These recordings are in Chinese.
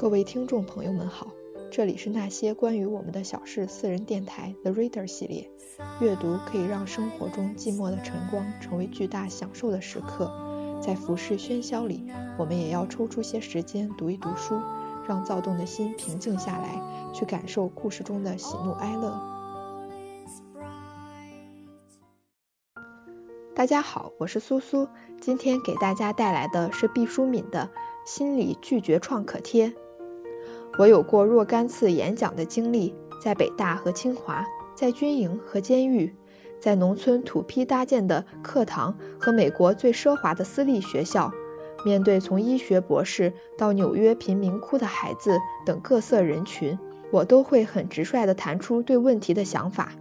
各位听众朋友们好，这里是那些关于我们的小事私人电台 The Reader 系列。阅读可以让生活中寂寞的晨光成为巨大享受的时刻，在浮世喧嚣里，我们也要抽出些时间读一读书，让躁动的心平静下来，去感受故事中的喜怒哀乐。大家好，我是苏苏，今天给大家带来的是毕淑敏的《心理拒绝创可贴》。我有过若干次演讲的经历，在北大和清华，在军营和监狱，在农村土坯搭建的课堂和美国最奢华的私立学校，面对从医学博士到纽约贫民窟的孩子等各色人群，我都会很直率地谈出对问题的想法。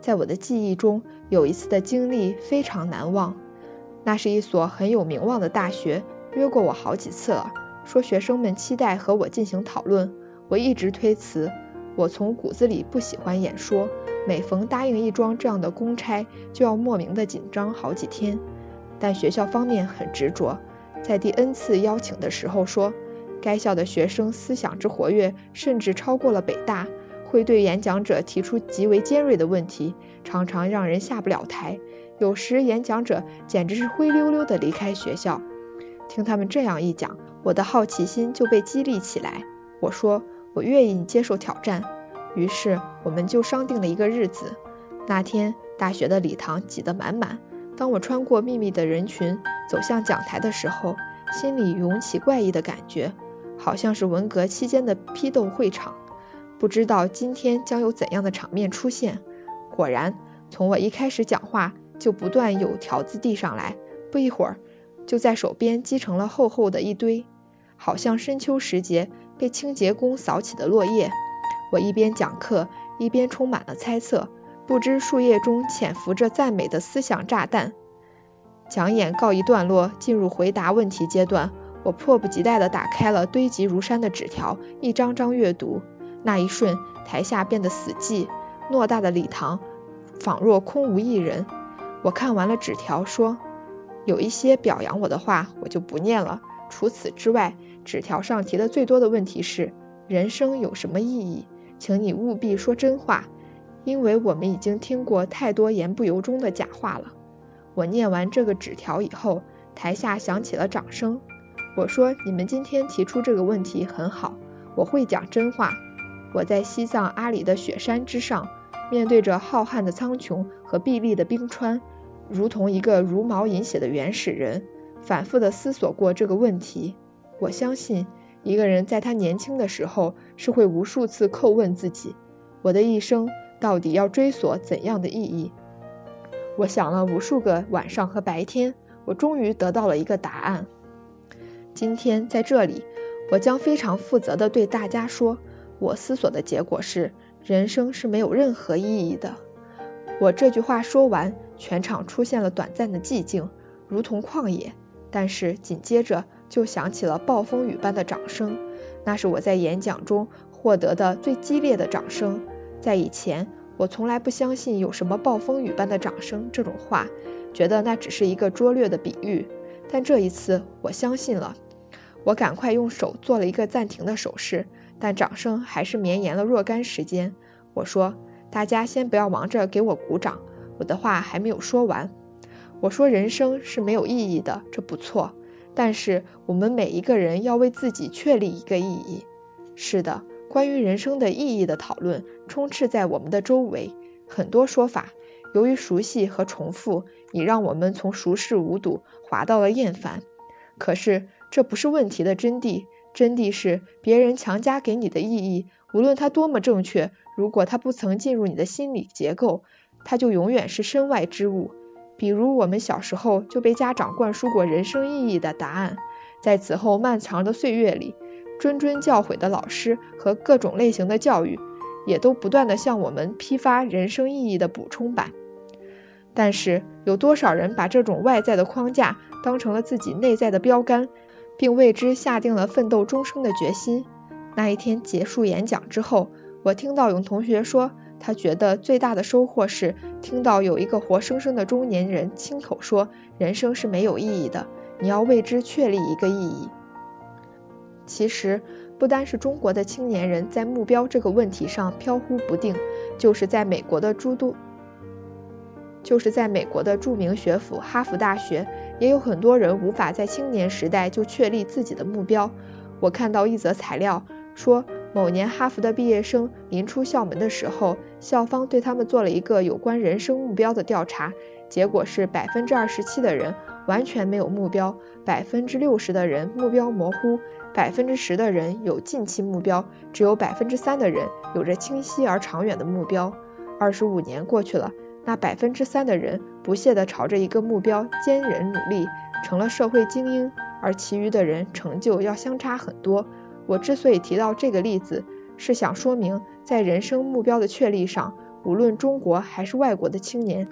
在我的记忆中，有一次的经历非常难忘，那是一所很有名望的大学，约过我好几次了，说学生们期待和我进行讨论。我一直推辞，我从骨子里不喜欢演说，每逢答应一桩这样的公差，就要莫名的紧张好几天。但学校方面很执着，在第 N 次邀请的时候说，该校的学生思想之活跃，甚至超过了北大，会对演讲者提出极为尖锐的问题，常常让人下不了台。有时演讲者简直是灰溜溜的离开学校。听他们这样一讲，我的好奇心就被激励起来。我说。我愿意接受挑战，于是我们就商定了一个日子。那天，大学的礼堂挤得满满。当我穿过密密的人群走向讲台的时候，心里涌起怪异的感觉，好像是文革期间的批斗会场。不知道今天将有怎样的场面出现。果然，从我一开始讲话，就不断有条子递上来，不一会儿就在手边积成了厚厚的一堆，好像深秋时节。被清洁工扫起的落叶，我一边讲课，一边充满了猜测，不知树叶中潜伏着赞美的思想炸弹。讲演告一段落，进入回答问题阶段，我迫不及待地打开了堆积如山的纸条，一张张阅读。那一瞬，台下变得死寂，偌大的礼堂仿若空无一人。我看完了纸条，说：“有一些表扬我的话，我就不念了。除此之外。”纸条上提的最多的问题是：人生有什么意义？请你务必说真话，因为我们已经听过太多言不由衷的假话了。我念完这个纸条以后，台下响起了掌声。我说：“你们今天提出这个问题很好，我会讲真话。我在西藏阿里的雪山之上，面对着浩瀚的苍穹和碧绿的冰川，如同一个茹毛饮血的原始人，反复的思索过这个问题。”我相信，一个人在他年轻的时候是会无数次叩问自己：我的一生到底要追索怎样的意义？我想了无数个晚上和白天，我终于得到了一个答案。今天在这里，我将非常负责的对大家说：我思索的结果是，人生是没有任何意义的。我这句话说完，全场出现了短暂的寂静，如同旷野。但是紧接着。就响起了暴风雨般的掌声，那是我在演讲中获得的最激烈的掌声。在以前，我从来不相信有什么暴风雨般的掌声这种话，觉得那只是一个拙劣的比喻。但这一次，我相信了。我赶快用手做了一个暂停的手势，但掌声还是绵延了若干时间。我说：“大家先不要忙着给我鼓掌，我的话还没有说完。我说人生是没有意义的，这不错。”但是我们每一个人要为自己确立一个意义。是的，关于人生的意义的讨论充斥在我们的周围，很多说法，由于熟悉和重复，已让我们从熟视无睹滑到了厌烦。可是这不是问题的真谛，真谛是别人强加给你的意义，无论它多么正确，如果它不曾进入你的心理结构，它就永远是身外之物。比如我们小时候就被家长灌输过人生意义的答案，在此后漫长的岁月里，谆谆教诲的老师和各种类型的教育，也都不断的向我们批发人生意义的补充版。但是有多少人把这种外在的框架当成了自己内在的标杆，并为之下定了奋斗终生的决心？那一天结束演讲之后，我听到有同学说。他觉得最大的收获是听到有一个活生生的中年人亲口说：“人生是没有意义的，你要为之确立一个意义。”其实，不单是中国的青年人在目标这个问题上飘忽不定，就是在美国的诸多，就是在美国的著名学府哈佛大学，也有很多人无法在青年时代就确立自己的目标。我看到一则材料说。某年哈佛的毕业生临出校门的时候，校方对他们做了一个有关人生目标的调查，结果是百分之二十七的人完全没有目标，百分之六十的人目标模糊，百分之十的人有近期目标，只有百分之三的人有着清晰而长远的目标。二十五年过去了，那百分之三的人不懈地朝着一个目标坚忍努力，成了社会精英，而其余的人成就要相差很多。我之所以提到这个例子，是想说明，在人生目标的确立上，无论中国还是外国的青年，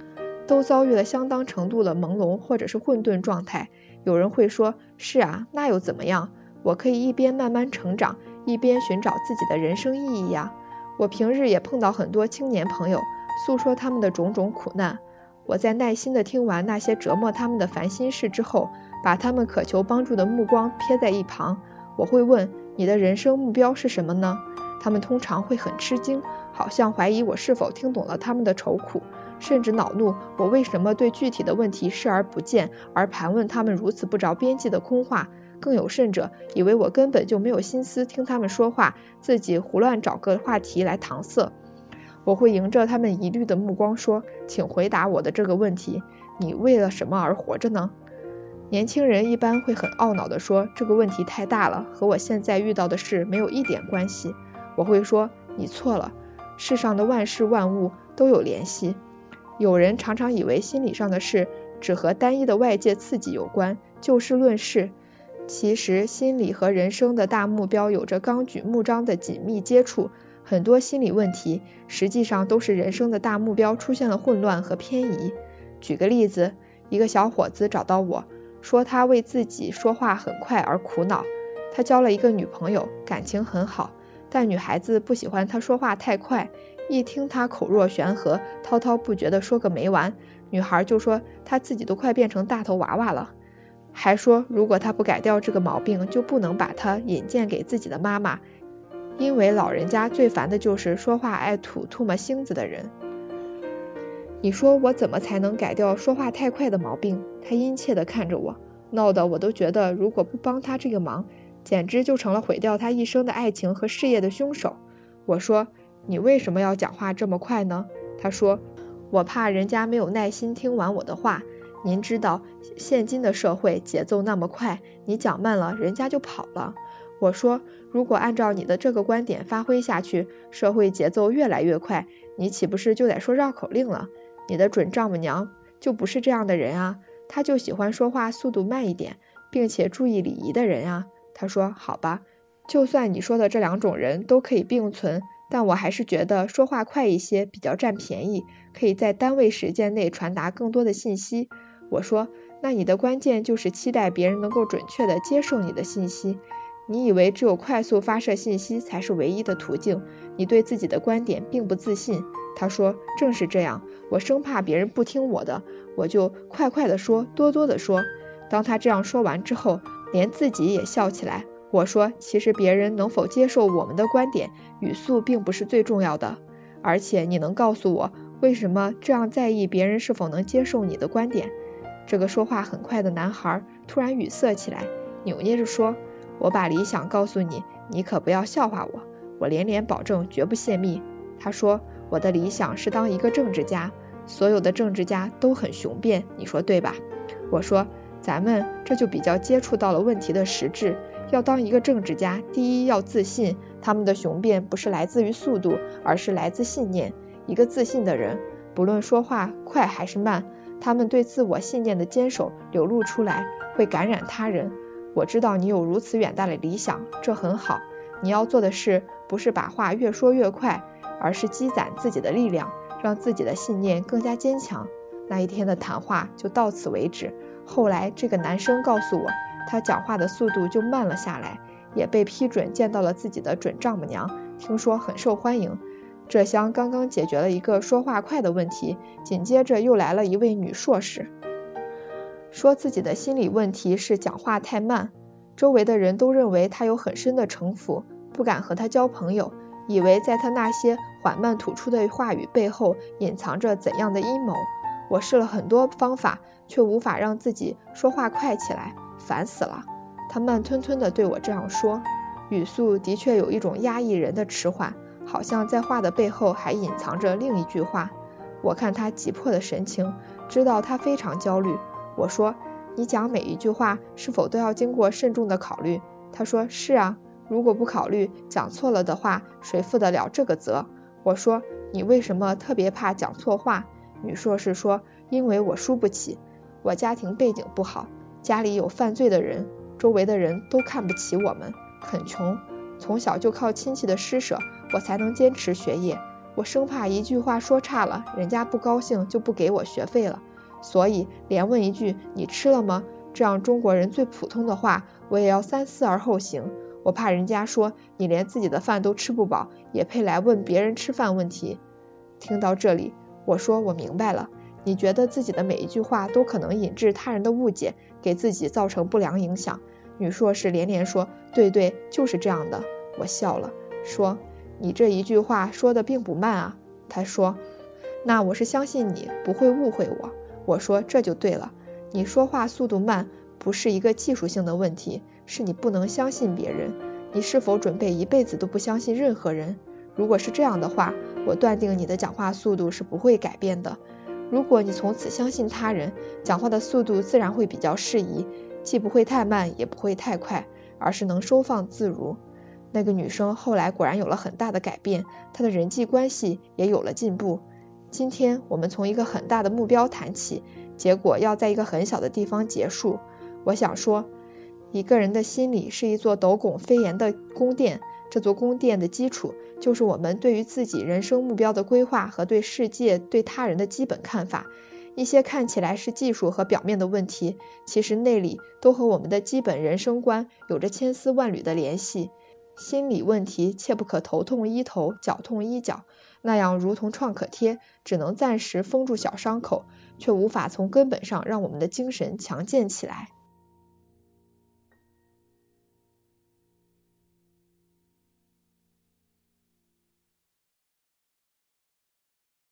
都遭遇了相当程度的朦胧或者是混沌状态。有人会说：“是啊，那又怎么样？我可以一边慢慢成长，一边寻找自己的人生意义呀。”我平日也碰到很多青年朋友，诉说他们的种种苦难。我在耐心地听完那些折磨他们的烦心事之后，把他们渴求帮助的目光撇在一旁，我会问。你的人生目标是什么呢？他们通常会很吃惊，好像怀疑我是否听懂了他们的愁苦，甚至恼怒我为什么对具体的问题视而不见，而盘问他们如此不着边际的空话。更有甚者，以为我根本就没有心思听他们说话，自己胡乱找个话题来搪塞。我会迎着他们疑虑的目光说：“请回答我的这个问题：你为了什么而活着呢？”年轻人一般会很懊恼地说：“这个问题太大了，和我现在遇到的事没有一点关系。”我会说：“你错了，世上的万事万物都有联系。”有人常常以为心理上的事只和单一的外界刺激有关，就事论事。其实心理和人生的大目标有着纲举目张的紧密接触。很多心理问题实际上都是人生的大目标出现了混乱和偏移。举个例子，一个小伙子找到我。说他为自己说话很快而苦恼。他交了一个女朋友，感情很好，但女孩子不喜欢他说话太快，一听他口若悬河、滔滔不绝的说个没完，女孩就说他自己都快变成大头娃娃了，还说如果他不改掉这个毛病，就不能把他引荐给自己的妈妈，因为老人家最烦的就是说话爱吐唾沫星子的人。你说我怎么才能改掉说话太快的毛病？他殷切地看着我，闹得我都觉得如果不帮他这个忙，简直就成了毁掉他一生的爱情和事业的凶手。我说，你为什么要讲话这么快呢？他说，我怕人家没有耐心听完我的话。您知道，现今的社会节奏那么快，你讲慢了，人家就跑了。我说，如果按照你的这个观点发挥下去，社会节奏越来越快，你岂不是就得说绕口令了？你的准丈母娘就不是这样的人啊，她就喜欢说话速度慢一点，并且注意礼仪的人啊。他说：“好吧，就算你说的这两种人都可以并存，但我还是觉得说话快一些比较占便宜，可以在单位时间内传达更多的信息。”我说：“那你的关键就是期待别人能够准确的接受你的信息。你以为只有快速发射信息才是唯一的途径？你对自己的观点并不自信。”他说：“正是这样，我生怕别人不听我的，我就快快的说，多多的说。”当他这样说完之后，连自己也笑起来。我说：“其实别人能否接受我们的观点，语速并不是最重要的。而且你能告诉我，为什么这样在意别人是否能接受你的观点？”这个说话很快的男孩突然语塞起来，扭捏着说：“我把理想告诉你，你可不要笑话我。我连连保证，绝不泄密。”他说。我的理想是当一个政治家，所有的政治家都很雄辩，你说对吧？我说，咱们这就比较接触到了问题的实质。要当一个政治家，第一要自信，他们的雄辩不是来自于速度，而是来自信念。一个自信的人，不论说话快还是慢，他们对自我信念的坚守流露出来，会感染他人。我知道你有如此远大的理想，这很好。你要做的事，不是把话越说越快。而是积攒自己的力量，让自己的信念更加坚强。那一天的谈话就到此为止。后来这个男生告诉我，他讲话的速度就慢了下来，也被批准见到了自己的准丈母娘，听说很受欢迎。这厢刚刚解决了一个说话快的问题，紧接着又来了一位女硕士，说自己的心理问题是讲话太慢，周围的人都认为他有很深的城府。不敢和他交朋友，以为在他那些缓慢吐出的话语背后隐藏着怎样的阴谋。我试了很多方法，却无法让自己说话快起来，烦死了。他慢吞吞地对我这样说，语速的确有一种压抑人的迟缓，好像在话的背后还隐藏着另一句话。我看他急迫的神情，知道他非常焦虑。我说：“你讲每一句话是否都要经过慎重的考虑？”他说：“是啊，如果不考虑，讲错了的话，谁负得了这个责？”我说：“你为什么特别怕讲错话？”女硕士说：“因为我输不起，我家庭背景不好，家里有犯罪的人。”周围的人都看不起我们，很穷，从小就靠亲戚的施舍，我才能坚持学业。我生怕一句话说差了，人家不高兴就不给我学费了，所以连问一句“你吃了吗”这样中国人最普通的话，我也要三思而后行。我怕人家说你连自己的饭都吃不饱，也配来问别人吃饭问题。听到这里，我说我明白了。你觉得自己的每一句话都可能引致他人的误解，给自己造成不良影响。女硕士连连说：“对对，就是这样的。”我笑了，说：“你这一句话说的并不慢啊。”她说：“那我是相信你不会误会我。”我说：“这就对了，你说话速度慢不是一个技术性的问题，是你不能相信别人。你是否准备一辈子都不相信任何人？如果是这样的话，我断定你的讲话速度是不会改变的。如果你从此相信他人，讲话的速度自然会比较适宜。”既不会太慢，也不会太快，而是能收放自如。那个女生后来果然有了很大的改变，她的人际关系也有了进步。今天我们从一个很大的目标谈起，结果要在一个很小的地方结束。我想说，一个人的心里是一座斗拱飞檐的宫殿，这座宫殿的基础就是我们对于自己人生目标的规划和对世界、对他人的基本看法。一些看起来是技术和表面的问题，其实内里都和我们的基本人生观有着千丝万缕的联系。心理问题切不可头痛医头，脚痛医脚，那样如同创可贴，只能暂时封住小伤口，却无法从根本上让我们的精神强健起来。